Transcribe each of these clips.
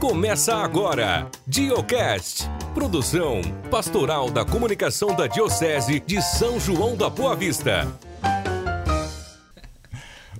Começa agora, Diocast, produção pastoral da comunicação da Diocese de São João da Boa Vista.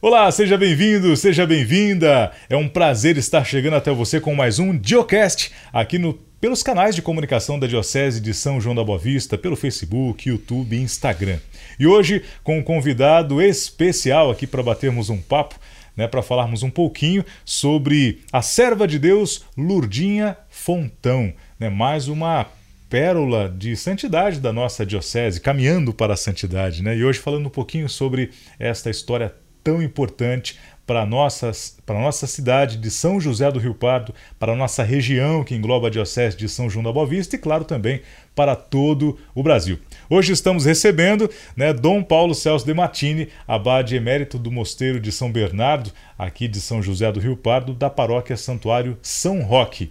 Olá, seja bem-vindo, seja bem-vinda. É um prazer estar chegando até você com mais um Diocast aqui no pelos canais de comunicação da Diocese de São João da Boa Vista, pelo Facebook, YouTube e Instagram. E hoje com um convidado especial aqui para batermos um papo né, para falarmos um pouquinho sobre a serva de Deus Lurdinha Fontão, né, mais uma pérola de santidade da nossa diocese, caminhando para a santidade, né? E hoje falando um pouquinho sobre esta história tão importante para a nossa, para nossa cidade de São José do Rio Pardo, para a nossa região que engloba a Diocese de São João da Boa Vista e, claro, também para todo o Brasil. Hoje estamos recebendo né, Dom Paulo Celso de Matini, abade emérito do Mosteiro de São Bernardo, aqui de São José do Rio Pardo, da paróquia Santuário São Roque.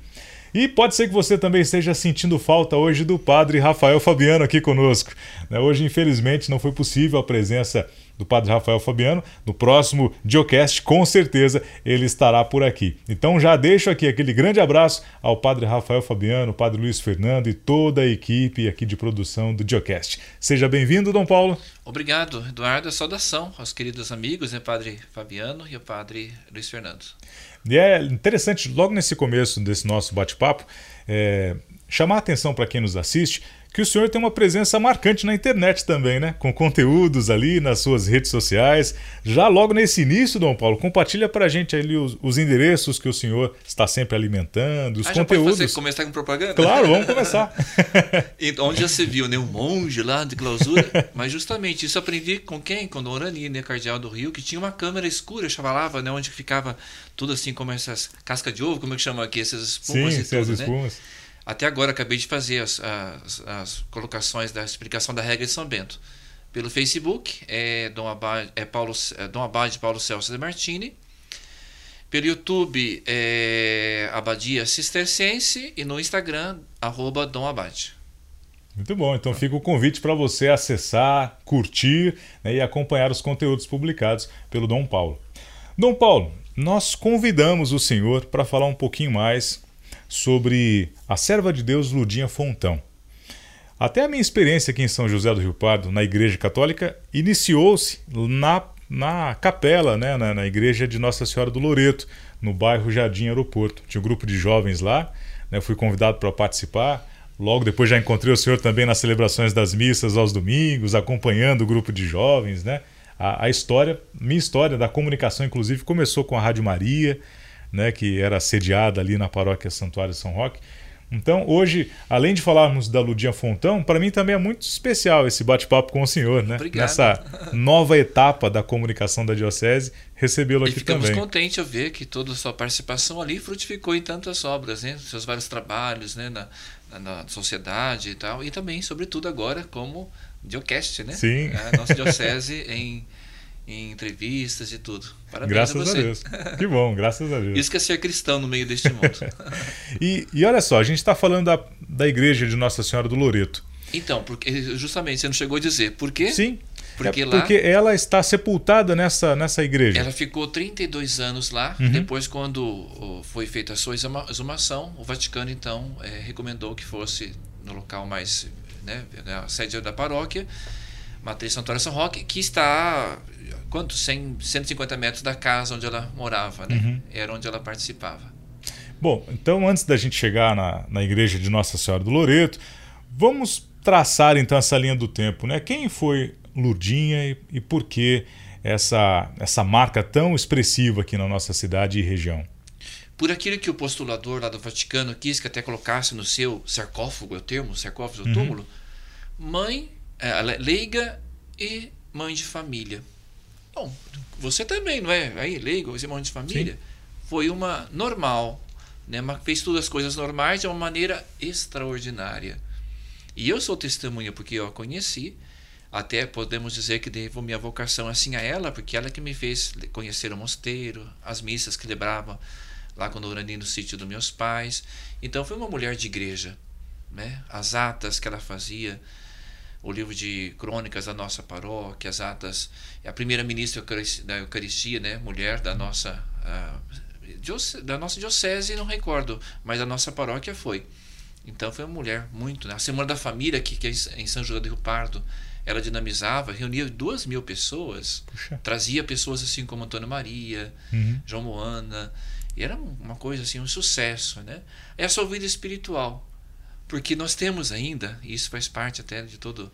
E pode ser que você também esteja sentindo falta hoje do padre Rafael Fabiano aqui conosco. Né, hoje, infelizmente, não foi possível a presença do Padre Rafael Fabiano. No próximo Diocast, com certeza, ele estará por aqui. Então já deixo aqui aquele grande abraço ao Padre Rafael Fabiano, Padre Luiz Fernando e toda a equipe aqui de produção do Diocast. Seja bem-vindo, Dom Paulo. Obrigado, Eduardo. Saudação aos queridos amigos, né, Padre Fabiano e o Padre Luiz Fernando. E é interessante, logo nesse começo desse nosso bate-papo, é, chamar a atenção para quem nos assiste que o senhor tem uma presença marcante na internet também, né? Com conteúdos ali nas suas redes sociais. Já logo nesse início, Dom Paulo, compartilha para a gente ali os, os, endereços que o senhor está sempre alimentando, os ah, conteúdos. Pode fazer, começar com propaganda? Claro, vamos começar. onde já se viu, né? Um monge lá de clausura. Mas justamente isso aprendi com quem? Com Dom Orani, né? Cardeal do Rio, que tinha uma câmera escura, chavalava, né? Onde ficava tudo assim como essas casca de ovo, como é que chama aqui? Essas espumas Sim, e tudo, essas espumas. Né? Até agora acabei de fazer as, as, as, colocações da explicação da regra de São Bento. Pelo Facebook, é Dom Abade, é Paulo, é Dom Abade Paulo Celso de Martini. Pelo YouTube, é Abadia Cisterciense. E no Instagram, arroba Dom Abade. Muito bom, então fica o convite para você acessar, curtir né, e acompanhar os conteúdos publicados pelo Dom Paulo. Dom Paulo, nós convidamos o senhor para falar um pouquinho mais sobre a serva de Deus Ludinha Fontão. Até a minha experiência aqui em São José do Rio Pardo, na Igreja Católica, iniciou-se na, na capela, né, na, na, Igreja de Nossa Senhora do Loreto, no bairro Jardim Aeroporto. Tinha um grupo de jovens lá, né, fui convidado para participar. Logo depois já encontrei o senhor também nas celebrações das missas aos domingos, acompanhando o grupo de jovens. Né? A, a história, minha história da comunicação, inclusive, começou com a Rádio Maria né, que era sediada ali na paróquia Santuário São Roque. Então, hoje, além de falarmos da Ludinha Fontão, para mim também é muito especial esse bate-papo com o senhor, né? Obrigado. Nessa nova etapa da comunicação da Diocese, recebê-lo aqui ficamos também. Ficamos contentes de ver que toda a sua participação ali frutificou em tantas obras, né? Seus vários trabalhos, né? Na, na, na sociedade e tal. E também, sobretudo agora, como Diocast, né? Sim. A nossa Diocese em em entrevistas e tudo. Parabéns graças a você. A Deus. Que bom, graças a Deus. Isso que é ser cristão no meio deste mundo. e, e olha só, a gente está falando da, da igreja de Nossa Senhora do Loreto. Então, porque justamente você não chegou a dizer. Por quê? Sim. Porque, é lá, porque ela está sepultada nessa, nessa igreja. Ela ficou 32 anos lá. Uhum. Depois, quando foi feita a sua exumação, o Vaticano então é, recomendou que fosse no local mais. Né, a sede da paróquia, Matriz Santuário São Roque, que está quanto? 100, 150 metros da casa onde ela morava, né? Uhum. Era onde ela participava. Bom, então antes da gente chegar na, na igreja de Nossa Senhora do Loreto, vamos traçar então essa linha do tempo, né? Quem foi Lurdinha e, e por que essa, essa marca tão expressiva aqui na nossa cidade e região? Por aquilo que o postulador lá do Vaticano quis que até colocasse no seu sarcófago, é o termo, sarcófago uhum. túmulo, mãe, é, leiga e mãe de família. Bom, você também, não é? Aí, leigo, você irmão de família. Sim. Foi uma normal, né? Mas fez todas as coisas normais de uma maneira extraordinária. E eu sou testemunha porque eu a conheci. Até podemos dizer que devo minha vocação assim a ela, porque ela que me fez conhecer o mosteiro, as missas que lembrava lá quando eu orando no sítio dos meus pais. Então foi uma mulher de igreja, né? As atas que ela fazia, o livro de crônicas da nossa paróquia, as atas, a primeira ministra da Eucaristia, né, mulher da nossa uh, da nossa diocese não recordo, mas da nossa paróquia foi. Então foi uma mulher muito. Né? A Semana da Família, que, que é em São José do Rio Pardo, ela dinamizava, reunia duas mil pessoas, Puxa. trazia pessoas assim como Antônio Maria, uhum. João Moana, e era uma coisa assim, um sucesso. Né? É a sua vida espiritual, porque nós temos ainda, e isso faz parte até de todo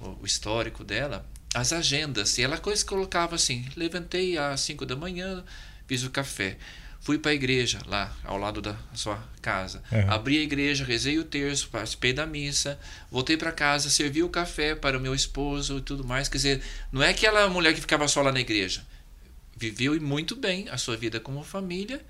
o histórico dela, as agendas. E ela colocava assim: levantei às 5 da manhã, fiz o café. Fui para a igreja, lá ao lado da sua casa. Uhum. Abri a igreja, rezei o terço, participei da missa, voltei para casa, servi o café para o meu esposo e tudo mais. Quer dizer, não é aquela mulher que ficava só lá na igreja. Viveu muito bem a sua vida como família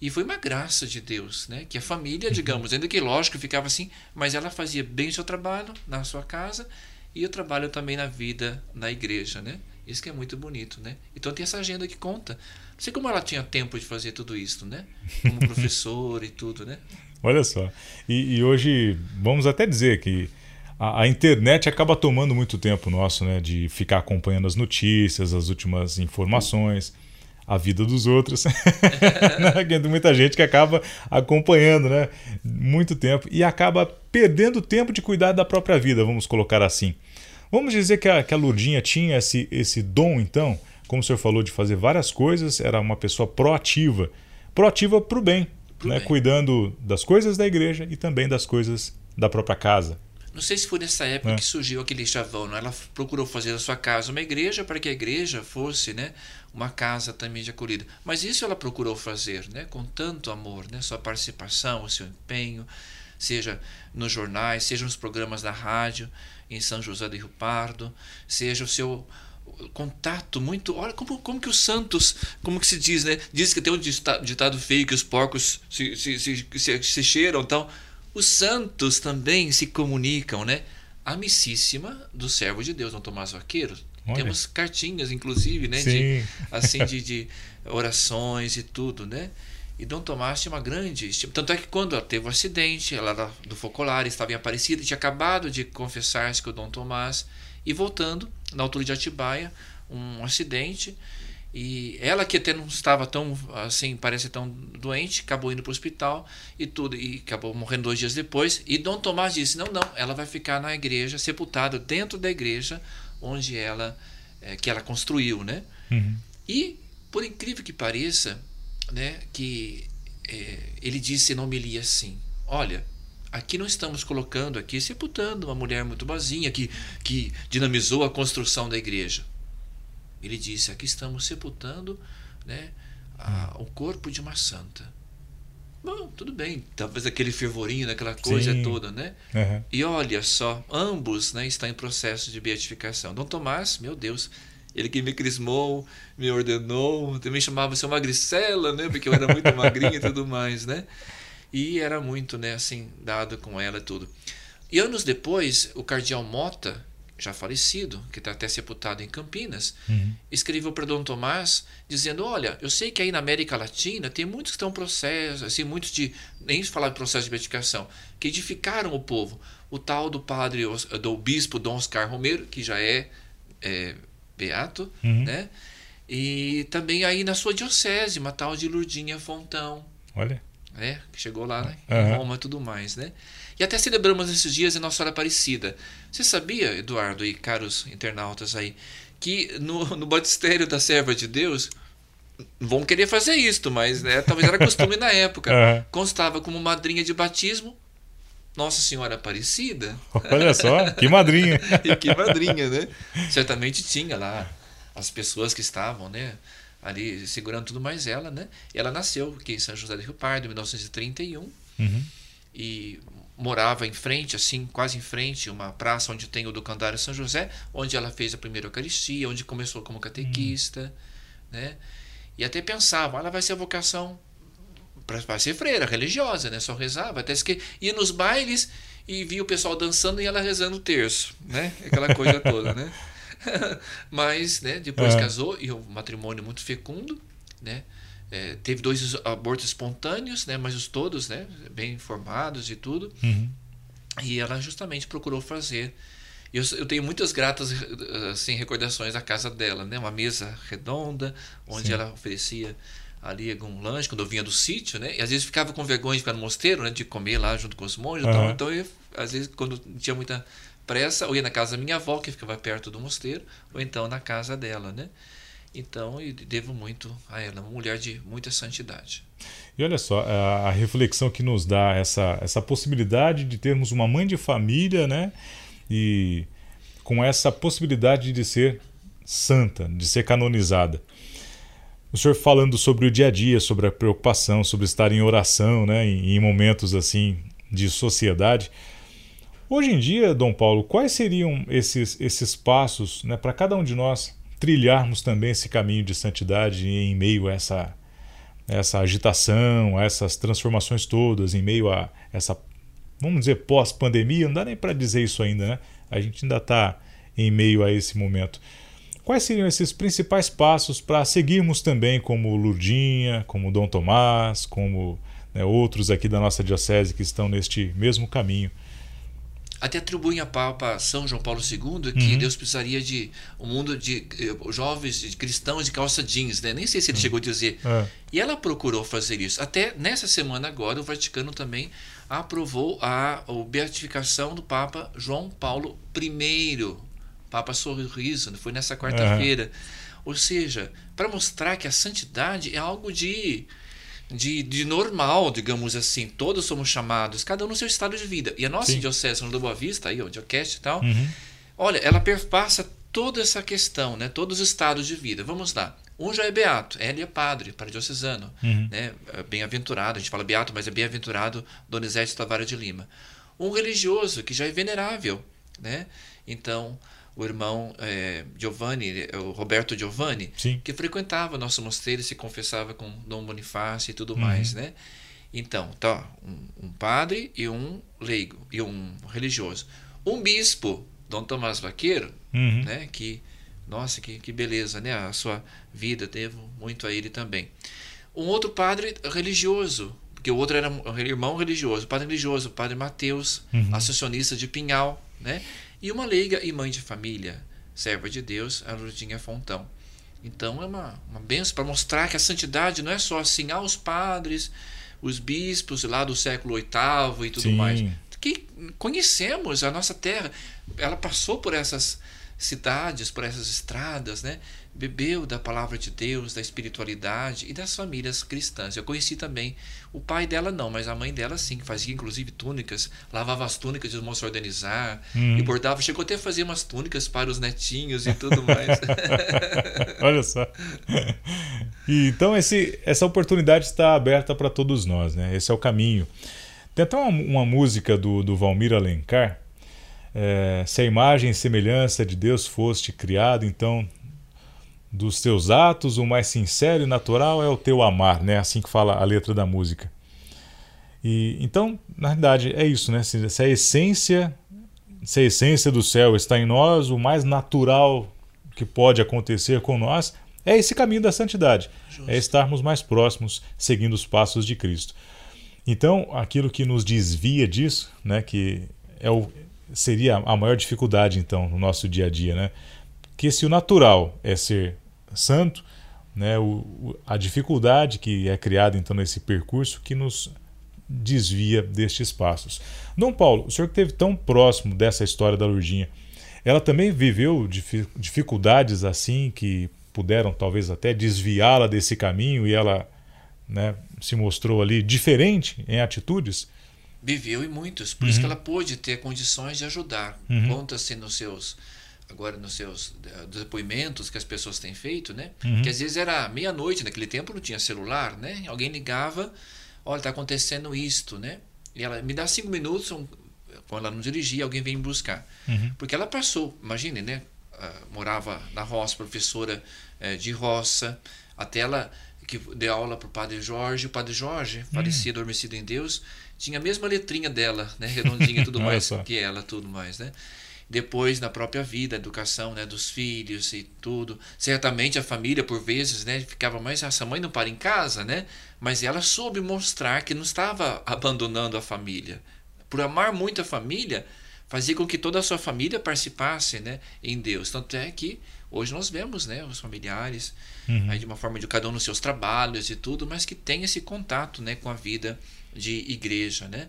e foi uma graça de Deus, né? Que a família, uhum. digamos, ainda que lógico ficava assim, mas ela fazia bem o seu trabalho na sua casa e o trabalho também na vida na igreja, né? Isso que é muito bonito, né? Então tem essa agenda que conta. Não sei como ela tinha tempo de fazer tudo isso, né? Como professor e tudo, né? Olha só. E, e hoje, vamos até dizer que a, a, internet acaba tomando muito tempo nosso, né? De ficar acompanhando as notícias, as últimas informações, a vida dos outros. Tem muita gente que acaba acompanhando, né? Muito tempo e acaba perdendo tempo de cuidar da própria vida, vamos colocar assim. Vamos dizer que a, que a Lourdinha tinha esse, esse dom, então, como o senhor falou, de fazer várias coisas, era uma pessoa proativa. Proativa para o bem, né? cuidando das coisas da igreja e também das coisas da própria casa. Não sei se foi nessa época é. que surgiu aquele chavão, não? ela procurou fazer da sua casa uma igreja para que a igreja fosse né, uma casa também de acolhida. Mas isso ela procurou fazer né, com tanto amor, né, sua participação, o seu empenho, seja nos jornais, seja nos programas da rádio em São José do Rio Pardo, seja o seu contato muito. Olha como, como que os santos, como que se diz, né? Diz que tem um ditado feio que os porcos se, se, se, se, se cheiram então. Os santos também se comunicam, né? Amicíssima do servo de Deus, Dom Tomás Vaqueiro. Olha. Temos cartinhas, inclusive, né? De, assim, de, de orações e tudo, né? E Dom Tomás tinha uma grande estima. Tanto é que quando ela teve o um acidente, ela era do focolar, estava em Aparecida, tinha acabado de confessar-se com o Dom Tomás. E voltando, na altura de Atibaia, um acidente. E ela que até não estava tão, assim, parece tão doente, acabou indo para o hospital e tudo. E acabou morrendo dois dias depois. E Dom Tomás disse: não, não, ela vai ficar na igreja, sepultada dentro da igreja onde ela, é, que ela construiu, né? Uhum. E, por incrível que pareça, né, que é, ele disse não me lia assim: Olha, aqui não estamos colocando aqui, sepultando uma mulher muito boazinha que, que dinamizou a construção da igreja. Ele disse: aqui estamos sepultando né, a, o corpo de uma santa. Bom, tudo bem, talvez aquele fervorinho, daquela coisa Sim. toda, né? Uhum. E olha só, ambos né, estão em processo de beatificação. Dom Tomás, meu Deus, ele que me crismou, me ordenou, também chamava ser magricela, né? Porque eu era muito magrinha e tudo mais, né? E era muito, né, assim, dado com ela e tudo. E anos depois, o cardeal Mota, já falecido, que está até sepultado em Campinas, uhum. escreveu para Dom Tomás dizendo: Olha, eu sei que aí na América Latina tem muitos que estão em processo, assim, muitos de. Nem falar de processo de beatificação, que edificaram o povo. O tal do padre, do bispo Dom Oscar Romero, que já é, é beato, uhum. né? E também aí na sua diocese, uma tal de Lurdinha Fontão. Olha. Né? Que chegou lá né? em Roma e tudo mais, né? E até celebramos esses dias em Nossa Senhora Aparecida. Você sabia, Eduardo e caros internautas aí, que no, no batistério da serva de Deus vão querer fazer isto, mas né, talvez era costume na época. Uhum. Constava como madrinha de batismo nossa Senhora Aparecida. Olha só, que madrinha. e que madrinha, né? Certamente tinha lá as pessoas que estavam, né? Ali segurando tudo mais ela, né? E ela nasceu aqui em São José do Rio Pardo, em 1931. Uhum. E morava em frente, assim, quase em frente, uma praça onde tem o Ducandário São José, onde ela fez a primeira Eucaristia, onde começou como catequista, uhum. né? E até pensava, ela vai ser a vocação para ser freira religiosa, né? Só rezava, até que ia nos bailes e via o pessoal dançando e ela rezando o terço, né? Aquela coisa toda, né? Mas, né, depois é. casou e um matrimônio muito fecundo, né? É, teve dois abortos espontâneos, né? Mas os todos, né? Bem formados e tudo. Uhum. E ela justamente procurou fazer. Eu, eu tenho muitas gratas assim recordações da casa dela, né? Uma mesa redonda onde Sim. ela oferecia ali algum lanche quando eu vinha do sítio, né? E às vezes ficava com vergonha de ficar no mosteiro, né? De comer lá junto com os monges. Uhum. Então, então eu, às vezes, quando tinha muita pressa, ou ia na casa da minha avó, que ficava perto do mosteiro, ou então na casa dela, né? Então, eu devo muito a ela, uma mulher de muita santidade. E olha só, a, a reflexão que nos dá essa, essa possibilidade de termos uma mãe de família, né? E com essa possibilidade de ser santa, de ser canonizada. O senhor falando sobre o dia a dia, sobre a preocupação, sobre estar em oração, né, em, em momentos assim de sociedade. Hoje em dia, Dom Paulo, quais seriam esses, esses passos né, para cada um de nós trilharmos também esse caminho de santidade em meio a essa, essa agitação, a essas transformações todas, em meio a essa, vamos dizer, pós-pandemia? Não dá nem para dizer isso ainda, né? A gente ainda está em meio a esse momento. Quais seriam esses principais passos para seguirmos também como Lurdinha, como Dom Tomás, como né, outros aqui da nossa diocese que estão neste mesmo caminho? Até atribuem a Papa São João Paulo II que uhum. Deus precisaria de um mundo de uh, jovens de cristãos de calça jeans, né? Nem sei se ele uhum. chegou a dizer. É. E ela procurou fazer isso. Até nessa semana agora, o Vaticano também aprovou a, a beatificação do Papa João Paulo I, Papa Sorriso, foi nessa quarta-feira. Uhum. Ou seja, para mostrar que a santidade é algo de, de, de, normal, digamos assim. Todos somos chamados, cada um no seu estado de vida. E a nossa Sim. diocese no Boa Vista, aí, o Diocast e tal, uhum. olha, ela perpassa toda essa questão, né? todos os estados de vida. Vamos lá. Um já é beato, ele é padre, para diocesano, uhum. né? É bem-aventurado, a gente fala beato, mas é bem-aventurado Donizete Tavares de Lima. Um religioso, que já é venerável, né? Então, o irmão é, Giovanni, o Roberto Giovanni, Sim. que frequentava nosso mosteiro e se confessava com Dom Bonifácio e tudo uhum. mais, né? Então, tá, um, um, padre e um leigo, e um religioso. Um bispo, Dom Tomás Vaqueiro, uhum. né? Que, nossa, que, que beleza, né? A sua vida, devo muito a ele também. Um outro padre religioso, porque o outro era um irmão religioso, padre religioso, padre Mateus, uhum. de Pinhal, né? E uma leiga e mãe de família, serva de Deus, a Lourdinha Fontão. Então é uma, uma benção para mostrar que a santidade não é só assim, ah, os padres, os bispos lá do século VIII e tudo Sim. mais. Que conhecemos a nossa terra. Ela passou por essas cidades, por essas estradas, né? Bebeu da palavra de Deus, da espiritualidade e das famílias cristãs. Eu conheci também o pai dela não, mas a mãe dela sim, que fazia inclusive túnicas, lavava as túnicas de moço organizar hum. e bordava, chegou até a fazer umas túnicas para os netinhos e tudo mais. Olha só. E, então esse, essa oportunidade está aberta para todos nós, né? Esse é o caminho. Tem até uma, uma música do, do Valmir Alencar, é, se a imagem e semelhança de Deus foste criado, então dos teus atos, o mais sincero e natural é o teu amar, né? Assim que fala a letra da música. E então, na realidade, é isso, né? Se, se a essência, se a essência do céu está em nós, o mais natural que pode acontecer com nós é esse caminho da santidade, Justo. é estarmos mais próximos, seguindo os passos de Cristo. Então, aquilo que nos desvia disso, né, que é o, seria a maior dificuldade então no nosso dia a dia, né? Que se o natural é ser santo, né, o, a dificuldade que é criada então nesse percurso que nos desvia destes passos. Dom Paulo, o senhor que esteve tão próximo dessa história da Lurdinha, ela também viveu dificuldades assim que puderam talvez até desviá-la desse caminho e ela né, se mostrou ali diferente em atitudes? Viveu e muitos, por uhum. isso que ela pôde ter condições de ajudar. Uhum. Conta-se nos seus agora nos seus eh, depoimentos que as pessoas têm feito, né? Uhum. Que às vezes era meia-noite, naquele tempo não tinha celular, né? Alguém ligava, olha, está acontecendo isto, né? E ela me dá cinco minutos, um, quando ela não dirigia, alguém vem me buscar. Uhum. Porque ela passou, imagine, né? Uh, morava na roça, professora uh, de roça, até ela que deu aula para o padre Jorge, o padre Jorge, uhum. falecido, adormecido em Deus, tinha a mesma letrinha dela, né? Redondinha e tudo mais, que ela, tudo mais, né? Depois na própria vida, educação né, dos filhos e tudo. Certamente a família, por vezes, né, ficava mais, essa mãe não para em casa, né? Mas ela soube mostrar que não estava abandonando a família. Por amar muito a família, fazia com que toda a sua família participasse né, em Deus. Tanto é que hoje nós vemos né, os familiares uhum. aí de uma forma de cada um nos seus trabalhos e tudo, mas que tem esse contato né, com a vida de igreja. Né?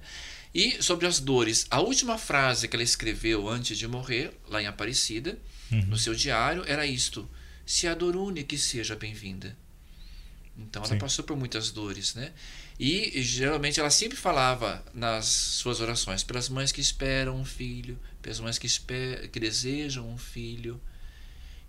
E sobre as dores, a última frase que ela escreveu antes de morrer, lá em Aparecida, uhum. no seu diário, era isto: Se a dor une, que seja bem-vinda. Então ela Sim. passou por muitas dores, né? E geralmente ela sempre falava nas suas orações pelas mães que esperam um filho, pelas mães que, que desejam um filho.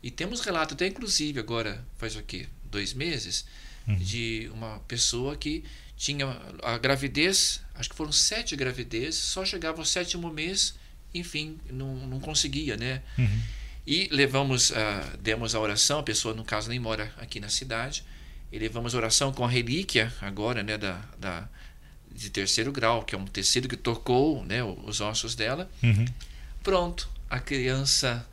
E temos relato até inclusive agora faz o quê? Dois meses uhum. de uma pessoa que tinha a gravidez, acho que foram sete gravidezes, só chegava ao sétimo mês, enfim, não, não conseguia, né? Uhum. E levamos, uh, demos a oração, a pessoa no caso nem mora aqui na cidade, e levamos oração com a relíquia agora, né, da, da, de terceiro grau, que é um tecido que tocou né, os ossos dela. Uhum. Pronto, a criança,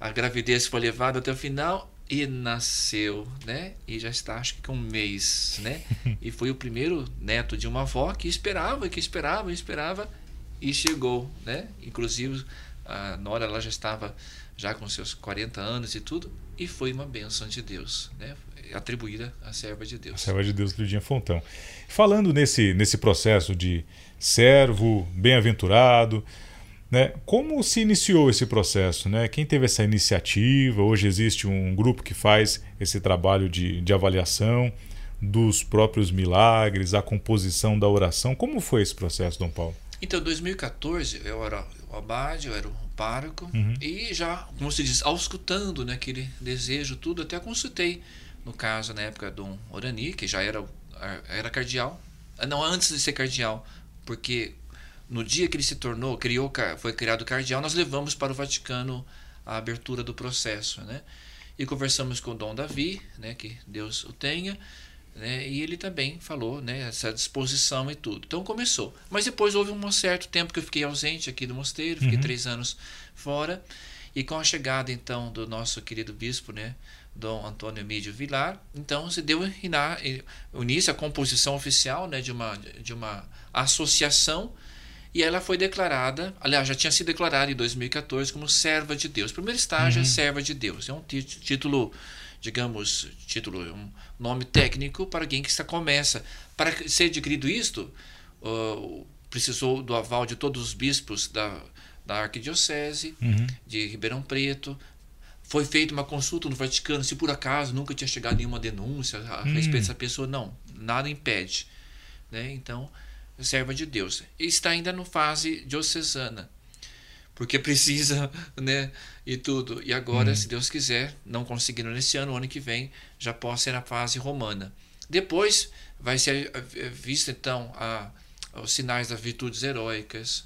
a gravidez foi levada até o final e nasceu, né? E já está, acho que com um mês, né? e foi o primeiro neto de uma avó que esperava, que esperava, esperava e chegou, né? Inclusive a Nora ela já estava já com seus 40 anos e tudo e foi uma bênção de Deus, né? atribuída à serva de Deus. A serva de Deus, Lidinha Fontão. Falando nesse, nesse processo de servo, bem-aventurado, né? Como se iniciou esse processo? Né? Quem teve essa iniciativa? Hoje existe um grupo que faz esse trabalho de, de avaliação dos próprios milagres, a composição da oração. Como foi esse processo, Dom Paulo? Então, em 2014, eu era o abade, eu era o pároco, uhum. e já, como se diz, auscultando né, aquele desejo, tudo, até consultei no caso, na época Dom Orani, que já era, era cardeal, ah, não antes de ser cardeal, porque no dia que ele se tornou, criou, foi criado cardeal, nós levamos para o Vaticano a abertura do processo, né? E conversamos com o Dom Davi, né, que Deus o tenha, né, e ele também falou, né, essa disposição e tudo. Então começou. Mas depois houve um certo tempo que eu fiquei ausente aqui do mosteiro, fiquei uhum. três anos fora, e com a chegada então do nosso querido bispo, né, Dom Antônio Mídio Vilar. Então se deu início à composição oficial né, de, uma, de uma associação e ela foi declarada, aliás, já tinha sido declarada em 2014 como serva de Deus. Primeiro estágio é uhum. é serva de Deus. É um título, digamos, título, um nome técnico para alguém que está começa. Para ser adquirido isto, uh, precisou do aval de todos os bispos da, da arquidiocese uhum. de Ribeirão Preto, foi feita uma consulta no Vaticano se por acaso nunca tinha chegado nenhuma denúncia a hum. respeito dessa pessoa. Não, nada impede. Né? Então, serva de Deus. E está ainda no fase diocesana, porque precisa, né, e tudo. E agora, hum. se Deus quiser, não conseguindo nesse ano, ano que vem, já possa ser na fase romana. Depois vai ser vista, então, a, os sinais das virtudes heróicas,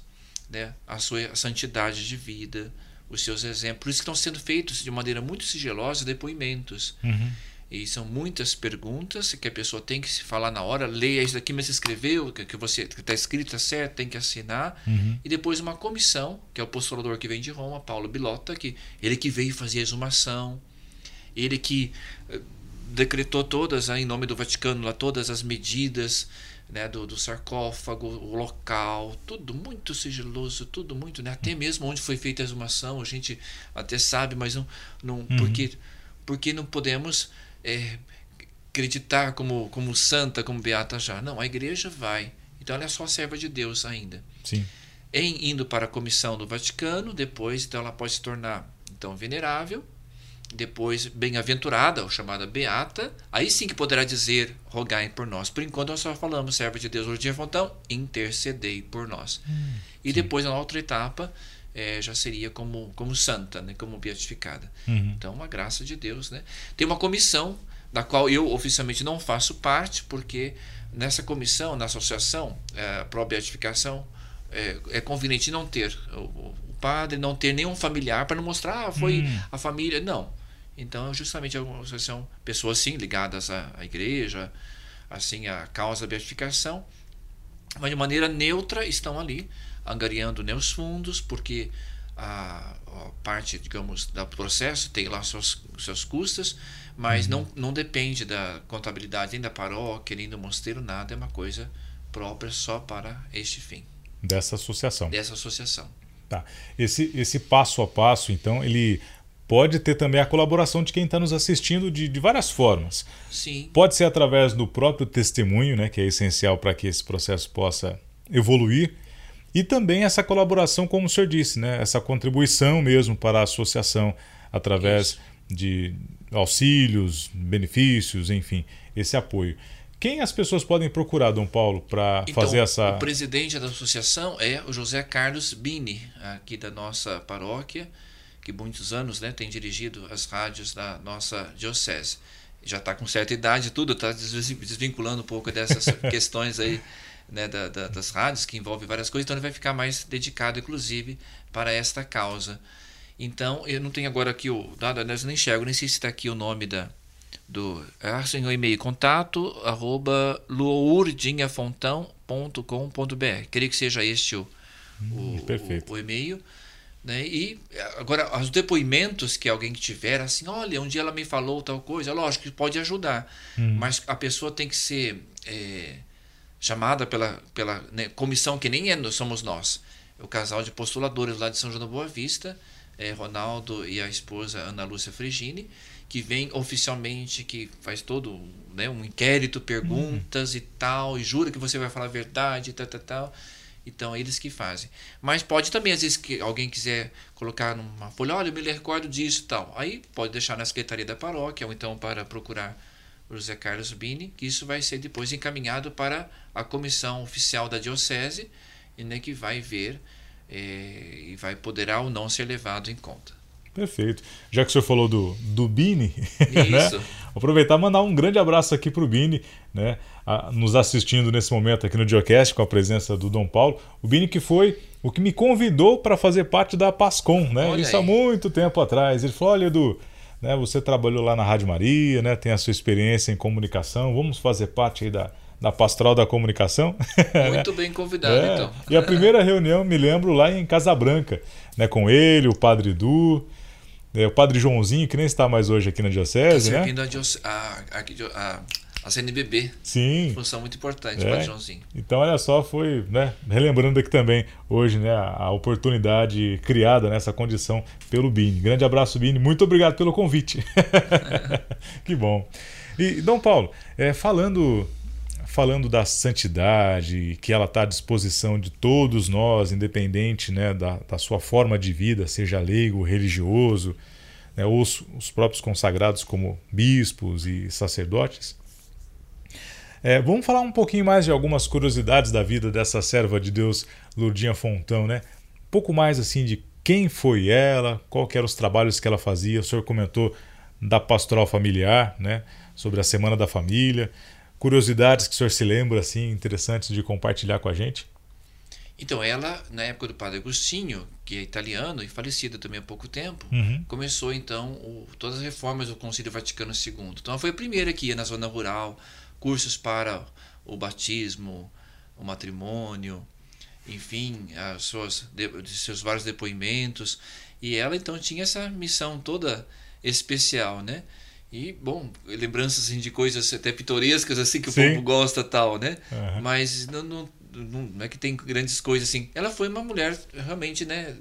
né, a sua santidade de vida, os seus exemplos. Por isso que estão sendo feitos de maneira muito sigilosa depoimentos. Uhum. E são muitas perguntas que a pessoa tem que se falar na hora, leia isso daqui, mas escreveu, que, que você está escrito tá certo, tem que assinar. Uhum. E depois uma comissão, que é o postulador que vem de Roma, Paulo Bilota, que ele que veio fazer a exumação, ele que eh, decretou todas, em nome do Vaticano, lá, todas as medidas né, do, do, sarcófago, o local, tudo muito sigiloso, tudo muito, né, até mesmo onde foi feita a exumação, a gente até sabe, mas não, não uhum. porque, porque não podemos é, acreditar como, como santa, como beata já. Não, a igreja vai. Então ela é só serva de Deus ainda. Sim. Em indo para a comissão do Vaticano, depois então ela pode se tornar então venerável, depois bem-aventurada, ou chamada beata, aí sim que poderá dizer, rogai por nós. Por enquanto nós só falamos, servo de Deus, Lourdinha Fontão, intercedei por nós. Hum, e sim. depois, na outra etapa, é, já seria como, como santa, né, como beatificada. Uhum. Então, a graça de Deus. Né? Tem uma comissão, da qual eu oficialmente não faço parte, porque nessa comissão, na associação é, pró-beatificação, é, é conveniente não ter o, o, padre, não ter nenhum familiar para não mostrar, ah, foi hum. a família. Não. Então, justamente, são pessoas, sim, ligadas à, à igreja, assim, à causa da beatificação, mas de maneira neutra estão ali, angariando né, os fundos, porque a, a, parte, digamos, do processo tem lá seus, seus custos, mas uhum. não, não depende da contabilidade nem da paróquia, nem do mosteiro, nada, é uma coisa própria só para este fim. Dessa associação. Dessa associação. Tá. Esse, esse passo a passo, então, ele pode ter também a colaboração de quem está nos assistindo de, de, várias formas. Sim. Pode ser através do próprio testemunho, né, que é essencial para que esse processo possa evoluir. E também essa colaboração, como o senhor disse, né, essa contribuição mesmo para a associação através Isso. de auxílios, benefícios, enfim, esse apoio. Quem as pessoas podem procurar, Dom Paulo, para então, fazer essa. O presidente da associação é o José Carlos Bini, aqui da nossa paróquia, que muitos anos né, tem dirigido as rádios da nossa diocese. Já está com certa idade, tudo está desvinculando um pouco dessas questões aí né, da, da, das rádios, que envolve várias coisas, então ele vai ficar mais dedicado, inclusive, para esta causa. Então, eu não tenho agora aqui o dado, eu nem enxergo, nem sei se está aqui o nome da, do Arsen o e-mail contato arroba lourdinhafontão.com.br. Queria que seja este o, hum, o, o, e-mail. Né? E agora, os depoimentos que alguém que tiver, assim, olha, um dia ela me falou tal coisa, lógico que pode ajudar, hum. mas a pessoa tem que ser é, chamada pela, pela né, comissão, que nem é, somos nós, o casal de postuladores lá de São João da Boa Vista, é, Ronaldo e a esposa Ana Lúcia Frigini que vem oficialmente, que faz todo né, um inquérito, perguntas uhum. e tal, e jura que você vai falar a verdade tal, tal, tal. Então, eles que fazem. Mas pode também, às vezes, que alguém quiser colocar numa folha, olha, eu me recordo disso e tal. Aí pode deixar na Secretaria da Paróquia, ou então para procurar José Carlos Bini, que isso vai ser depois encaminhado para a comissão oficial da Diocese, e, né, que vai ver é, e vai poderá ou não ser levado em conta. Perfeito. Já que o senhor falou do, do Bini, né? aproveitar e mandar um grande abraço aqui para o Bini, né? A, nos assistindo nesse momento aqui no Diocast com a presença do Dom Paulo. O Bini que foi o que me convidou para fazer parte da Pascom, né? Olha Isso aí. há muito tempo atrás. Ele falou: olha, Edu, né, você trabalhou lá na Rádio Maria, né? Tem a sua experiência em comunicação, vamos fazer parte aí da, da Pastoral da Comunicação. Muito bem convidado, é. então. E a primeira reunião, me lembro, lá em Casabranca, né, com ele, o Padre Edu, é, o Padre Joãozinho, que nem está mais hoje aqui na Diocese, tá né? A, a, a, a, CNBB. Sim. Função muito importante, é. Padre Joãozinho. Então, olha só, foi, né, relembrando aqui também, hoje, né, a oportunidade criada nessa condição pelo Bini. Grande abraço, Bini. Muito obrigado pelo convite. que bom. E, Dom Paulo, é, falando falando da santidade, que ela está à disposição de todos nós, independente né, da, da sua forma de vida, seja leigo, religioso, né, ou os, os, próprios consagrados como bispos e sacerdotes. É, vamos falar um pouquinho mais de algumas curiosidades da vida dessa serva de Deus, Lourdinha Fontão, né? Um pouco mais assim de quem foi ela, qual eram os trabalhos que ela fazia. O senhor comentou da pastoral familiar, né? Sobre a Semana da Família curiosidades que o senhor se lembra, assim, interessantes de compartilhar com a gente? Então, ela, na época do padre Agostinho, que é italiano e falecido também há pouco tempo, uhum. começou então o, todas as reformas do Concílio Vaticano II. Então, ela foi a primeira que ia na zona rural, cursos para o batismo, o matrimônio, enfim, as suas, de, seus vários depoimentos. E ela então tinha essa missão toda especial, né? E, bom, lembranças assim, de coisas até pitorescas, assim, que Sim. o povo gosta tal, né? Uhum. Mas não, não, não, é que tem grandes coisas assim. Ela foi uma mulher realmente, né?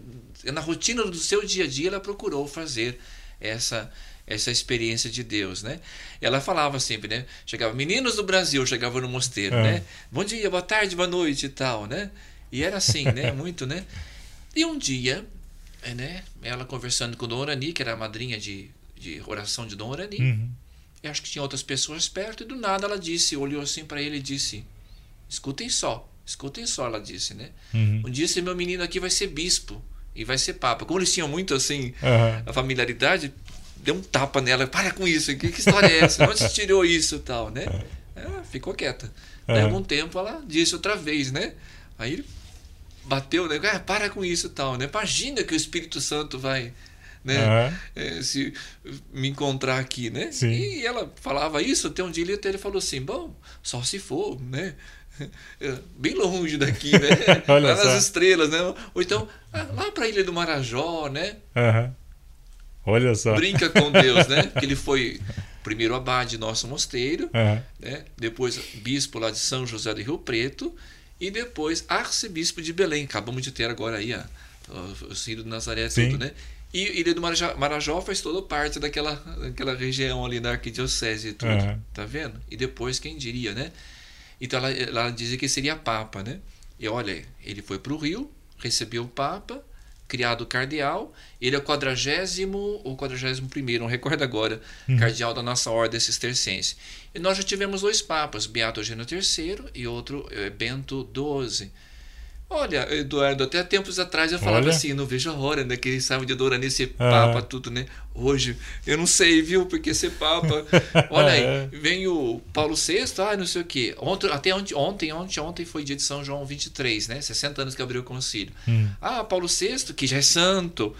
Na rotina do seu dia a dia, ela procurou fazer essa essa experiência de Deus, né? Ela falava sempre, né? Chegava, meninos do Brasil, chegava no mosteiro, uhum. né? Bom dia, boa tarde, boa noite e tal, né? E era assim, né? Muito, né? E um dia, é, né? Ela conversando com Dona Orani, que era a madrinha de de oração de Dom Orani. Uhum. E acho que tinha outras pessoas perto, e do nada ela disse, olhou assim para ele e disse: Escutem só, escutem só, ela disse, né? Uhum. Um dia esse meu menino aqui vai ser bispo e vai ser papa. Como eles tinham muito assim uhum. a familiaridade, deu um tapa nela, para com isso, que, que história é essa? Onde você tirou isso tal, né? Ela ficou quieta. Daí algum tempo ela disse outra vez, né? Aí ele bateu, né? Ah, para com isso tal, né? Imagina que o Espírito Santo vai né? Uhum. É, se me encontrar aqui, né? Sim. E ela falava isso, até um dia ele, até ele falou assim, bom, só se for, né? É, bem longe daqui, né? Olha lá nas estrelas, né? Ou então, ah, lá para a Ilha do Marajó, né? Uhum. Olha só. Brinca com Deus, né? Que ele foi primeiro abade nosso mosteiro, uhum. né? depois bispo lá de São José do Rio Preto e depois arcebispo de Belém. Acabamos de ter agora aí a o, o Ciro de Nazaré, Sim. tudo, né? E Ilha do Marajó, Marajó faz toda parte daquela, daquela região ali da arquidiocese e tudo, uhum. tá vendo? E depois, quem diria, né? Então ela, ela dizia que seria Papa, né? E olha, ele foi para o Rio, recebeu o Papa, criado cardeal, ele é o quadragésimo ou quadragésimo primeiro, não recordo agora, uhum. cardeal da nossa ordem cisterciense. E nós já tivemos dois papas, Beato Eugênio III e outro é, Bento XII. Olha, Eduardo, até tempos atrás eu falava Olha. assim, não vejo a hora, né? Que eles estavam de Dorani ser papa, tudo, né? Hoje, eu não sei, viu? Porque ser papa. Olha aí, é. vem o Paulo VI, ah, não sei o quê. Ontem, até ontem, ontem, ontem, ontem foi dia de São João 23, né? 60 anos que abriu o concílio. Hum. Ah, Paulo VI, que já é santo.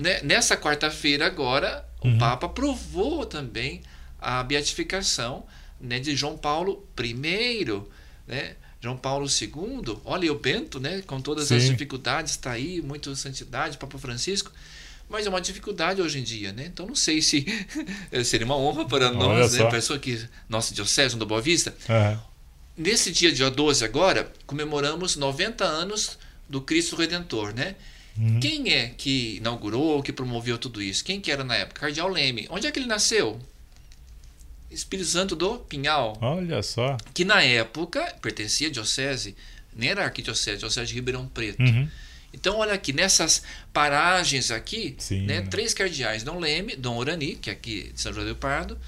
Né? Nessa quarta-feira, agora, o uhum. Papa aprovou também a beatificação né, de João Paulo I, né? João Paulo II, olha o Bento, né, com todas Sim. as dificuldades, está aí, muito santidade, Papa Francisco, mas é uma dificuldade hoje em dia, né? Então não sei se seria uma honra para olha nós, né, pessoa que nossa diocese do Boa Vista. Uhum. Nesse dia, dia 12 agora, comemoramos 90 anos do Cristo Redentor, né? Uhum. Quem é que inaugurou, que promoveu tudo isso? Quem que era na época? Cardeal Leme. Onde é que ele nasceu? Espírito Santo do Pinhal. Olha só. Que na época pertencia à diocese, nem era arquidiocese, diocese de Ribeirão Preto. Uhum. Então, olha aqui, nessas paragens aqui, né, três cardeais, Dom Leme, Dom Orani, que é aqui de São José do Pardo,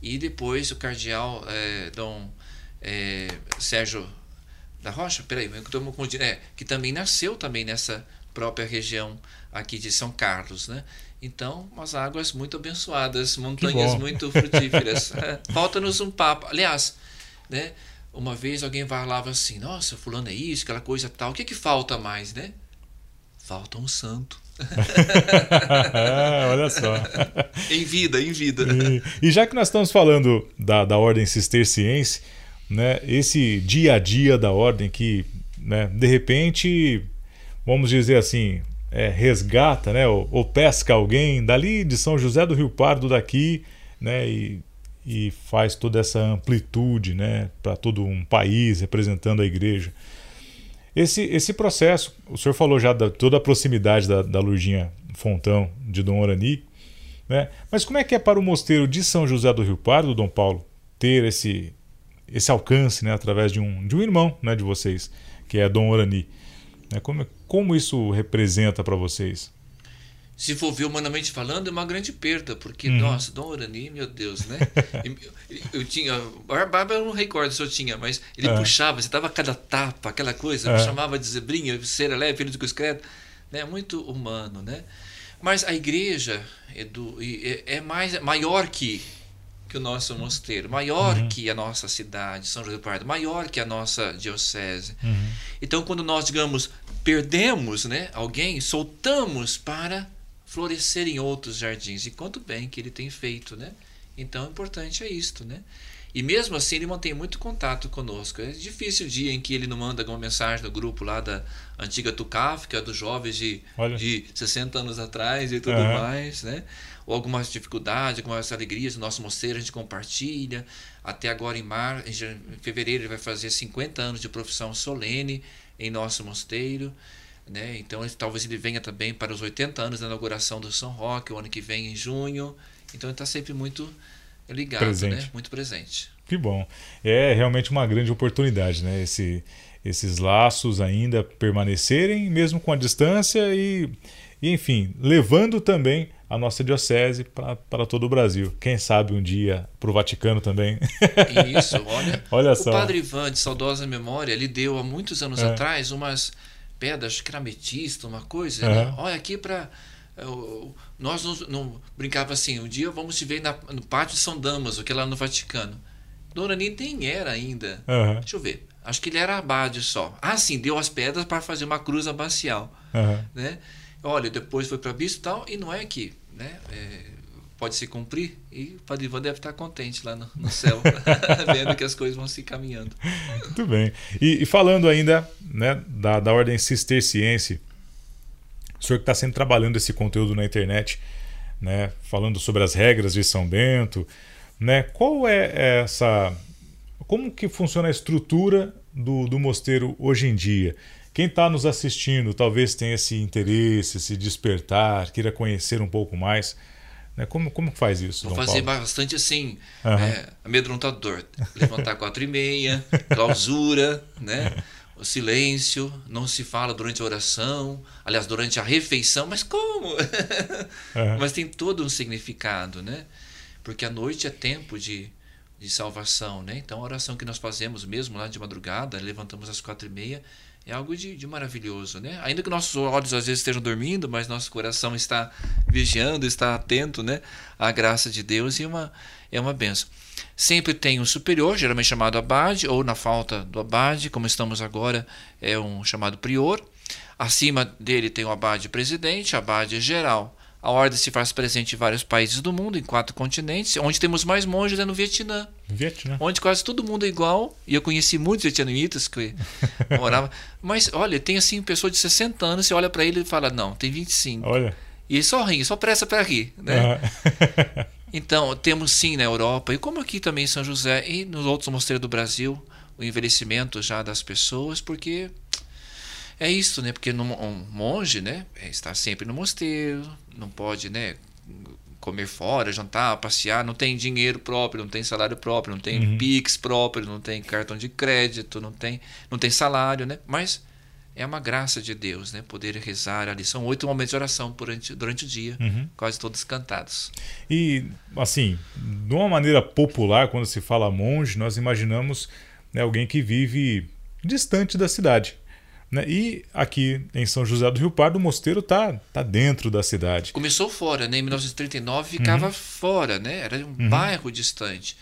e depois o cardeal é, Dom é, Sérgio da Rocha, peraí, eu estou confundindo, é, que também nasceu também nessa própria região aqui de São Carlos, né? Então, umas águas muito abençoadas, montanhas muito frutíferas. É, falta-nos um papo. Aliás, né? Uma vez alguém falava assim: Nossa, fulano é isso, aquela coisa tal. O que, que falta mais, né? Falta um santo. Olha só. em vida, em vida. E, e, já que nós estamos falando da, da ordem cisterciense, né, esse dia a dia da ordem que, né, de repente, vamos dizer assim, é, resgata, né, ou, ou, pesca alguém dali de São José do Rio Pardo daqui, né, e, e faz toda essa amplitude, né, para todo um país representando a igreja. Esse, esse processo, o senhor falou já da toda a proximidade da, da Lurdinha Fontão de Dom Orani, né? Mas como é que é para o mosteiro de São José do Rio Pardo, Dom Paulo, ter esse esse alcance, né, através de um de um irmão, né, de vocês, que é Dom Orani? Né? Como, como isso representa para vocês? Se for ver humanamente falando, é uma grande perda, porque, uhum. nossa, Dom Urani, meu Deus, né? eu, eu tinha. A barba eu não recordo se eu tinha, mas ele é. puxava, você dava cada tapa, aquela coisa, é. chamava de zebrinha, cera leve, filho do discreto, né? Muito humano, né? Mas a igreja é, do, é, é mais, maior que que o nosso mosteiro, maior uhum. que a nossa cidade, São José do Pardo, maior que a nossa diocese. Uhum. Então, quando nós, digamos, perdemos né, alguém, soltamos para florescer em outros jardins. E quanto bem que ele tem feito, né? Então, o importante é isto, né? E mesmo assim, ele mantém muito contato conosco. É difícil o dia em que ele não manda alguma mensagem no grupo lá da antiga Tucaf, que é dos jovens de, de 60 anos atrás e tudo uhum. mais, né? ou algumas dificuldades, algumas alegrias do nosso mosteiro, a gente compartilha. Até agora, em, mar, em fevereiro, ele vai fazer 50 anos de profissão solene em nosso mosteiro. Né? Então, talvez ele venha também para os 80 anos da inauguração do São Roque, o ano que vem, em junho. Então, ele está sempre muito ligado, né? presente. Né? muito presente. Que bom. É realmente uma grande oportunidade, né? Esse, esses laços ainda permanecerem, mesmo com a distância, e, e enfim, levando também a nossa diocese para todo o Brasil. Quem sabe um dia para o Vaticano também. Isso, olha. olha só. O padre Ivan, de saudosa memória, ele deu há muitos anos é. atrás umas pedras, que era ametista, uma coisa. Né? Olha, aqui para. É, nós não, não brincava assim, um dia vamos te ver na, no pátio de São Damaso, que é lá no Vaticano. Dona Nini nem era ainda. Uhum. Deixa eu ver. Acho que ele era abade só. Ah, sim, deu as pedras para fazer uma cruz abacial. Uhum. Né? Olha, depois foi para bispo e tal, e não é que né, é, pode se cumprir, e o Padre Ivan deve estar contente lá no, no céu, vendo que as coisas vão se caminhando. Muito bem. E, e falando ainda né, da, da ordem cisterciense, o senhor que está sempre trabalhando esse conteúdo na internet, né, falando sobre as regras de São Bento, né, qual é essa. Como que funciona a estrutura do, do mosteiro hoje em dia? Quem está nos assistindo talvez tenha esse interesse, esse despertar, queira conhecer um pouco mais. Né? Como, como faz isso? Vou fazer Paulo? bastante assim, Uhum. é, amedrontador. Levantar quatro e meia, clausura, né? O silêncio, não se fala durante a oração, aliás, durante a refeição, mas como? Uhum. Mas tem todo um significado, né? Porque a noite é tempo de, de salvação, né? Então a oração que nós fazemos mesmo lá de madrugada, levantamos às quatro e meia, é algo de, de maravilhoso, né? Ainda que nossos olhos às vezes estejam dormindo, mas nosso coração está vigiando, está atento, né? À graça de Deus e é uma, é uma benção. Sempre tem um superior, geralmente chamado abade, ou na falta do abade, como estamos agora, é um chamado prior. Acima dele tem o abade presidente, abade geral. A ordem se faz presente em vários países do mundo, em quatro continentes. Onde temos mais monges é no Vietnã, Vietnã. onde quase todo mundo é igual. E eu conheci muitos vietnamitas que moravam. Mas olha, tem assim, pessoa de 60 anos, você olha para ele e fala: Não, tem 25. Olha. E ele só ri, só pressa para rir. Né? Aham. Então, temos sim na Europa, e como aqui também em São José e nos outros mosteiros do Brasil, o envelhecimento já das pessoas, porque é isso, né? Porque um monge, né, está sempre no mosteiro, não pode, né, comer fora, jantar, passear, não tem dinheiro próprio, não tem salário próprio, não tem Uhum. Pix próprio, não tem cartão de crédito, não tem, não tem salário, né? Mas é uma graça de Deus, né? Poder rezar ali. São oito momentos de oração durante, durante o dia, Uhum. quase todos cantados. E, assim, de uma maneira popular, quando se fala monge, nós imaginamos né, alguém que vive distante da cidade. Né? E aqui em São José do Rio Pardo, o mosteiro está tá dentro da cidade. Começou fora, né? Em 1939 ficava fora, né? Era um bairro distante.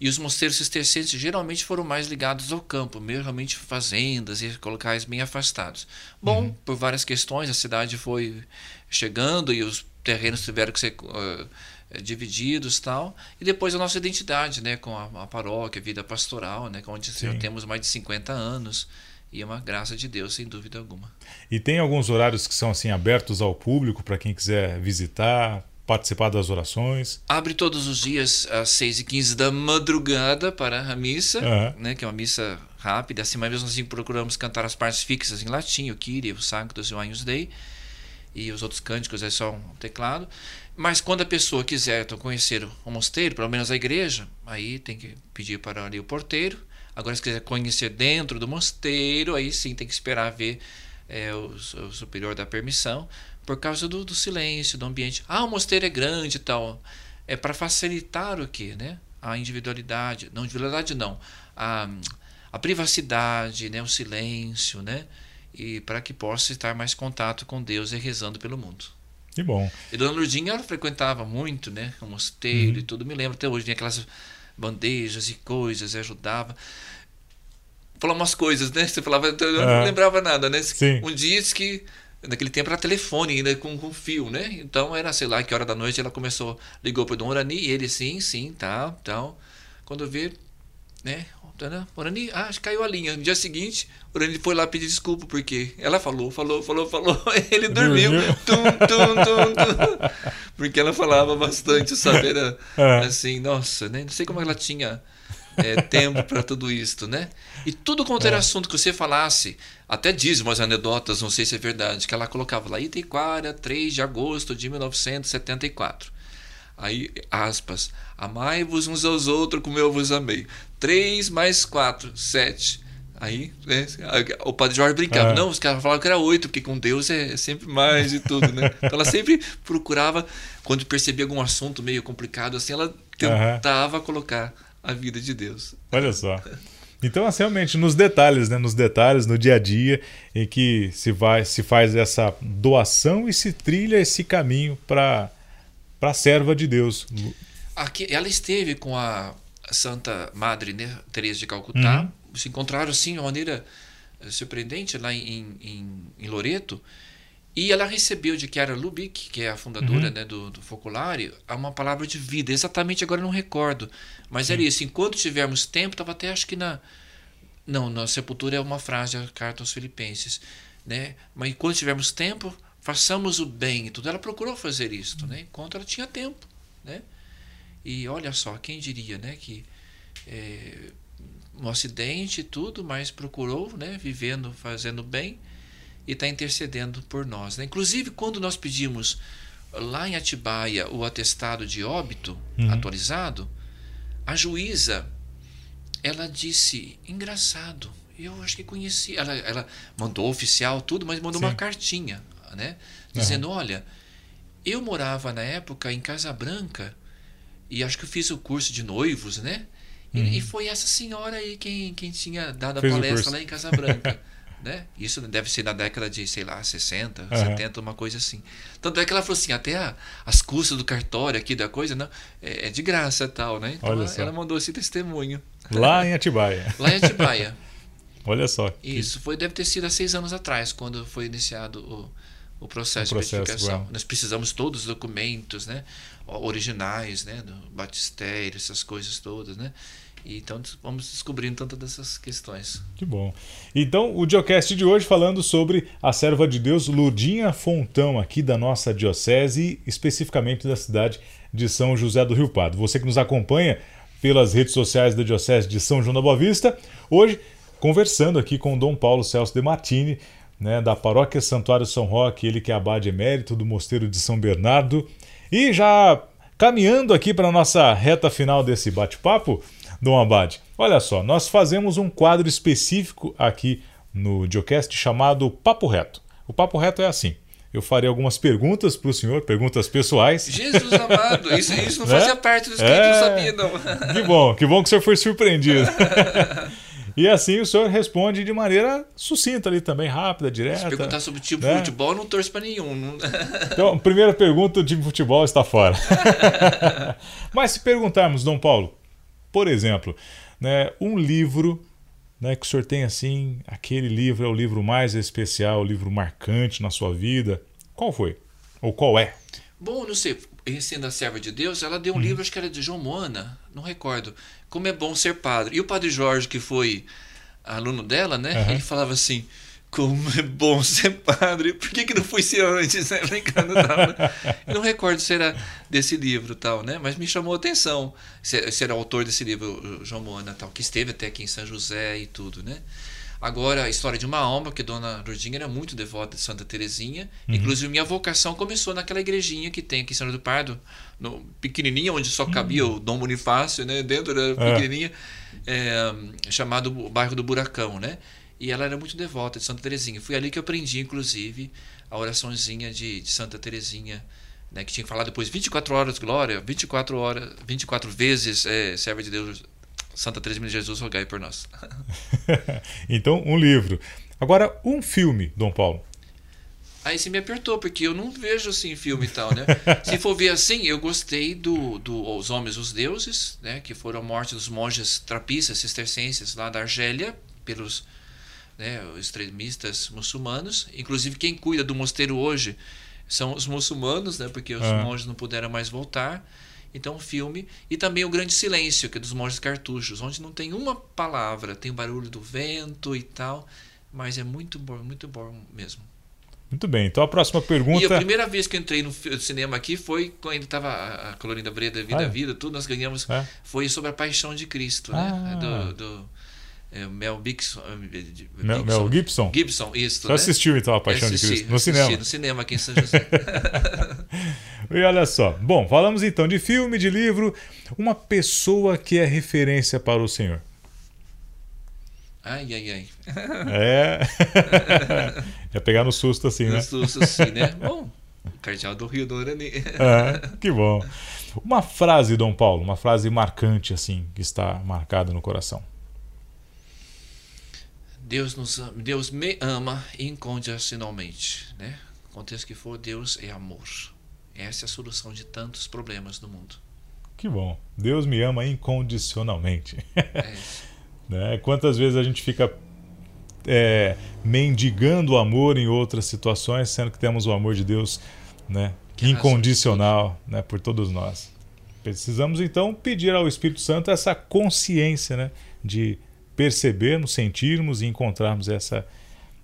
E os mosteiros cistercienses geralmente foram mais ligados ao campo, meio realmente fazendas e locais bem afastados. Bom, por várias questões, a cidade foi chegando e os terrenos tiveram que ser uh, divididos tal. E depois a nossa identidade, né? Com a, a paróquia, a vida pastoral, né? Onde já temos mais de 50 anos. E é uma graça de Deus, sem dúvida alguma. E tem alguns horários que são assim abertos ao público para quem quiser visitar, participar das orações. Abre todos os dias às 6 e 15 da madrugada para a missa, Aham. né, que é uma missa rápida. Assim, mas mesmo assim procuramos cantar as partes fixas em latim, o Kyrie, o Sanctus e o Agnus Dei. E os outros cânticos é só um teclado. Mas quando a pessoa quiser então, conhecer o mosteiro, pelo menos a igreja, aí tem que pedir para ali o porteiro. Agora, se quiser conhecer dentro do mosteiro, aí sim tem que esperar ver é, o, o superior da permissão, por causa do, do silêncio, do ambiente. Ah, o mosteiro é grande e tal. É para facilitar o quê? Né? A individualidade. Não, individualidade não. A, a privacidade, né? o silêncio, né? E para que possa estar mais contato com Deus e rezando pelo mundo. Que bom. E Dona Lourdinha, ela frequentava muito, né? O mosteiro e tudo. Me lembro até hoje, tinha aquelas bandejas e coisas, e ajudava. Falar umas coisas, né? Você falava, eu não Ah. lembrava nada, né? Sim. Um dia disse que naquele tempo era telefone ainda com, com fio, né? Então era, sei lá, que hora da noite ela começou, ligou pro Dom Orani, e ele, sim, sim, tá, tal. Quando eu vi, né? Orani, ah, acho que caiu a linha. No dia seguinte, Orani foi lá pedir desculpa, porque ela falou, falou, falou, falou, ele dormiu. Tum, tum, tum, tum. Porque ela falava bastante, sabe? Era É. assim, nossa, né? Não sei como ela tinha é, tempo para tudo isso, né? E tudo quanto era assunto que você falasse, até diz umas anedotas, não sei se é verdade, que ela colocava lá, Itaquara, 3 de agosto de 1974. Aí, aspas, amai-vos uns aos outros como eu vos amei. 3 mais 4, 7. Aí, né, o padre Jorge brincava, Ah. não, os caras falavam que era 8, porque com Deus é sempre mais e tudo, né? Então ela sempre procurava, quando percebia algum assunto meio complicado, assim, ela tentava colocar a vida de Deus. Olha só. Então, assim, realmente, nos detalhes, né? Nos detalhes, no dia a dia, em que se, vai, se faz essa doação e se trilha esse caminho para a serva de Deus. Aqui, ela esteve com a Santa Madre né, Teresa de Calcutá, Uhum. se encontraram assim de uma maneira eh, surpreendente lá em, em, em Loreto, e ela recebeu de Chiara Lubick, que é a fundadora Uhum. né, do, do Focolare, uma palavra de vida. Exatamente agora eu não recordo, mas era isso. Enquanto tivermos tempo, estava até acho que na. Não, na Sepultura é uma frase da carta aos Filipenses. Né? Mas enquanto tivermos tempo, façamos o bem e tudo. Ela procurou fazer isso, né? enquanto ela tinha tempo. Né? E olha só, quem diria né, que é, um acidente e tudo, mas procurou, né, vivendo, fazendo bem e está intercedendo por nós. Né? Inclusive, quando nós pedimos lá em Atibaia o atestado de óbito uhum. atualizado, a juíza ela disse, engraçado, eu acho que conheci, ela, ela mandou oficial tudo, mas mandou Sim. uma cartinha, né, dizendo, uhum. olha, eu morava na época em Casa Branca e acho que eu fiz o curso de noivos, né? Uhum. E, e, foi essa senhora aí quem, quem tinha dado a Fez palestra lá em Casa Branca. né? Isso deve ser na década de, sei lá, 60, uhum. 70, uma coisa assim. Tanto é que ela falou assim, até a, as custas do cartório aqui da coisa, não, é, é de graça tal, né? Então ela, ela, mandou esse testemunho. Lá em Atibaia. lá em Atibaia. Olha só. Isso, foi, deve ter sido há seis anos atrás, quando foi iniciado o, o processo, o processo de beatificação. Nós precisamos todos os documentos, né? Originais, né? Do batistério, essas coisas todas, né? E então vamos descobrindo tantas dessas questões. Que bom. Então, o Diocast de hoje falando sobre a serva de Deus Lurdinha Fontão, aqui da nossa diocese, especificamente da cidade de São José do Rio Pardo. Você que nos acompanha pelas redes sociais da Diocese de São João da Boa Vista, hoje conversando aqui com Dom Paulo Celso de Martini, né, da Paróquia Santuário São Roque, ele que é abade emérito do Mosteiro de São Bernardo. E já caminhando aqui para a nossa reta final desse bate-papo, Dom Abade. Olha só, nós fazemos um quadro específico aqui no Diocast chamado Papo Reto. O Papo Reto é assim. Eu farei algumas perguntas para o senhor, perguntas pessoais. Jesus amado, isso, isso não né? fazia parte do script, é... não sabia, não. Que bom, que bom que o senhor foi surpreendido. E assim o senhor responde de maneira sucinta ali também, rápida, direta. Se perguntar sobre o tipo né? de futebol, eu não torço para nenhum. Então, primeira pergunta, o tipo de futebol está fora. Mas se perguntarmos, Dom Paulo, por exemplo, né, um livro né, que o senhor tem assim, aquele livro é o livro mais especial, o livro marcante na sua vida. Qual foi? Ou qual é? Bom, não sei. Sendo a serva de Deus, ela deu um uhum. livro, acho que era de João Moana, não recordo. Como é bom ser padre. E o padre Jorge, que foi aluno dela, né? Uhum. Ele falava assim: como é bom ser padre. Por que, que não fui ser antes, né? Brincando, tal, Eu não recordo se era desse livro tal, né? Mas me chamou a atenção. Se, se era o autor desse livro, João Moana, tal, que esteve até aqui em São José e tudo, né? Agora, a história de uma alma, que Dona Lourdinha era muito devota de Santa Terezinha. Uhum. Inclusive, minha vocação começou naquela igrejinha que tem aqui em São do Pardo, no, pequenininha, onde só cabia uhum. o Dom Bonifácio, né? Dentro da é. pequenininha, é, chamado bairro do Buracão, né? E ela era muito devota de Santa Terezinha. Foi ali que eu aprendi, inclusive, a oraçãozinha de, de Santa Terezinha, né, que tinha que falar depois 24 horas glória, 24 horas, 24 vezes é, serva de Deus, Santa Teresinha de Jesus, rogai por nós. então, um livro. Agora, um filme, Dom Paulo. Aí você me apertou, porque eu não vejo assim filme e tal, né? Se for ver assim, eu gostei do, do Os Homens os Deuses, né? Que foram a morte dos monges trapistas, cistercenses lá da Argélia, pelos né, extremistas muçulmanos. Inclusive, quem cuida do mosteiro hoje são os muçulmanos, né, porque os é. monges não puderam mais voltar. Então, o filme. E também O Grande Silêncio, que é dos monges cartuchos, onde não tem uma palavra, tem o barulho do vento e tal. Mas é muito bom, muito bom mesmo. Muito bem, então a próxima pergunta. E a primeira vez que eu entrei no cinema aqui foi quando estava a Colorinda Breda, Vida ah, é? Vida, tudo, nós ganhamos. É? Foi sobre a paixão de Cristo, né? ah. né? Do, do é, Mel Gibson. Eh, Mel, Mel Gibson? Gibson, isso. Você né? assistiu então A Paixão assisti, de Cristo? No cinema? no cinema aqui em São José. e olha só. Bom, falamos então de filme, de livro. Uma pessoa que é referência para o Senhor. Ai, ai, ai. É. Ia pegar no susto assim, né? No susto assim, né? Bom, o cardeal do Rio Dorani. É, que bom. Uma frase, Dom Paulo, uma frase marcante assim, que está marcada no coração. Deus nos ama, Deus me ama incondicionalmente, né? Contexto que for, Deus é amor. Essa é a solução de tantos problemas do mundo. Que bom. Deus me ama incondicionalmente. É. né? Quantas vezes a gente fica é, mendigando o amor em outras situações, sendo que temos o amor de Deus né, incondicional né, por todos nós. Precisamos então pedir ao Espírito Santo essa consciência né, de percebermos, sentirmos e encontrarmos essa,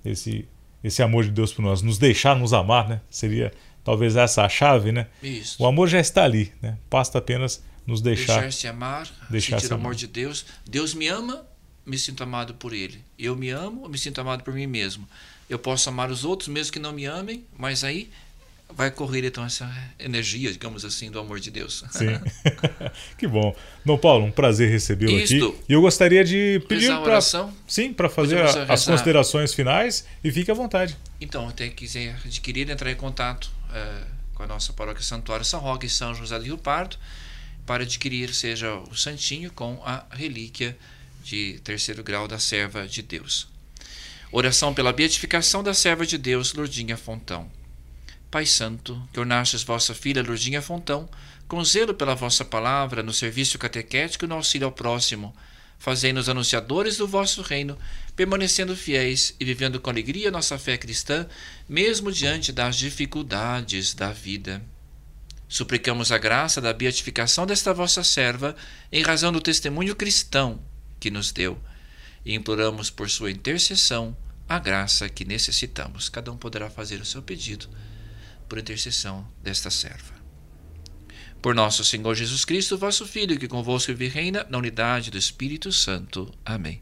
esse, esse amor de Deus por nós, nos deixarmos amar, né? Seria talvez essa a chave, né? Isso. O amor já está ali, né? Basta apenas nos deixar deixar-se amar, deixar sentir o amor de Deus. Deus me ama me sinto amado por Ele. Eu me amo, me sinto amado por mim mesmo. Eu posso amar os outros, mesmo que não me amem, mas aí vai correr então essa energia, digamos assim, do amor de Deus. Sim. que bom. Dom Paulo, um prazer recebê-lo aqui. E eu gostaria de pedir para sim, para fazer a, as considerações finais e fique à vontade. Então, até quiser adquirir, entrar em contato é, com a nossa paróquia Santuário São Roque e São José do Rio Pardo para adquirir seja o santinho com a relíquia de terceiro grau da serva de Deus. Oração pela beatificação da serva de Deus, Lourdinha Fontão. Pai Santo, que ornastes vossa filha Lourdinha Fontão, com zelo pela vossa palavra, no serviço catequético e no auxílio ao próximo, fazei-nos anunciadores do vosso reino, permanecendo fiéis e vivendo com alegria nossa fé cristã, mesmo diante das dificuldades da vida. Suplicamos a graça da beatificação desta vossa serva, em razão do testemunho cristão que nos deu, e imploramos por sua intercessão a graça que necessitamos. Cada um poderá fazer o seu pedido por intercessão desta serva. Por nosso Senhor Jesus Cristo, vosso Filho, que convosco vive reina na unidade do Espírito Santo. Amém.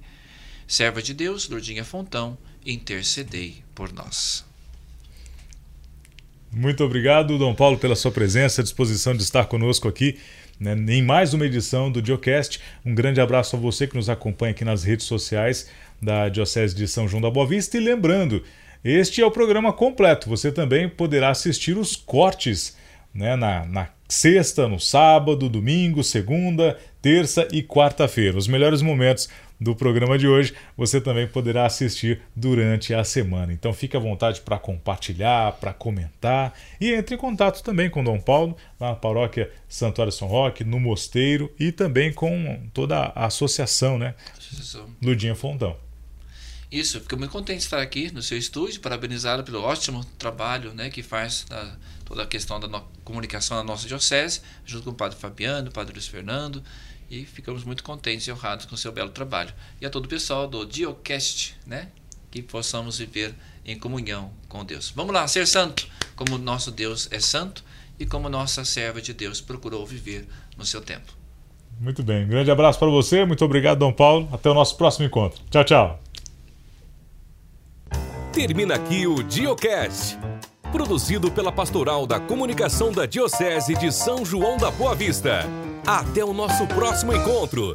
Serva de Deus, Lourdinha Fontão, intercedei por nós. Muito obrigado, Dom Paulo, pela sua presença, a disposição de estar conosco aqui né, em mais uma edição do Diocast. Um grande abraço a você que nos acompanha aqui nas redes sociais da Diocese de São João da Boa Vista. E lembrando, este é o programa completo. Você também poderá assistir os cortes né, na, na sexta, no sábado, domingo, segunda, terça e quarta-feira. Os melhores momentos do programa de hoje você também poderá assistir durante a semana. Então fique à vontade para compartilhar, para comentar e entre em contato também com Dom Paulo na paróquia Santuário São Roque, no Mosteiro e também com toda a associação, né? Associação. Ludinha Fontão. Isso, fico muito contente de estar aqui no seu estúdio, parabenizá-lo pelo ótimo trabalho né, que faz na, toda a questão da no, comunicação na nossa diocese, junto com o padre Fabiano, o padre Luiz Fernando, e ficamos muito contentes e honrados com o seu belo trabalho. E a todo o pessoal do Diocast, né, que possamos viver em comunhão com Deus. Vamos lá, ser santo, como nosso Deus é santo e como nossa serva de Deus procurou viver no seu tempo. Muito bem, um grande abraço para você, muito obrigado, Dom Paulo. Até o nosso próximo encontro. Tchau, tchau. Termina aqui o Diocast, produzido pela Pastoral da Comunicação da Diocese de São João da Boa Vista. Até o nosso próximo encontro.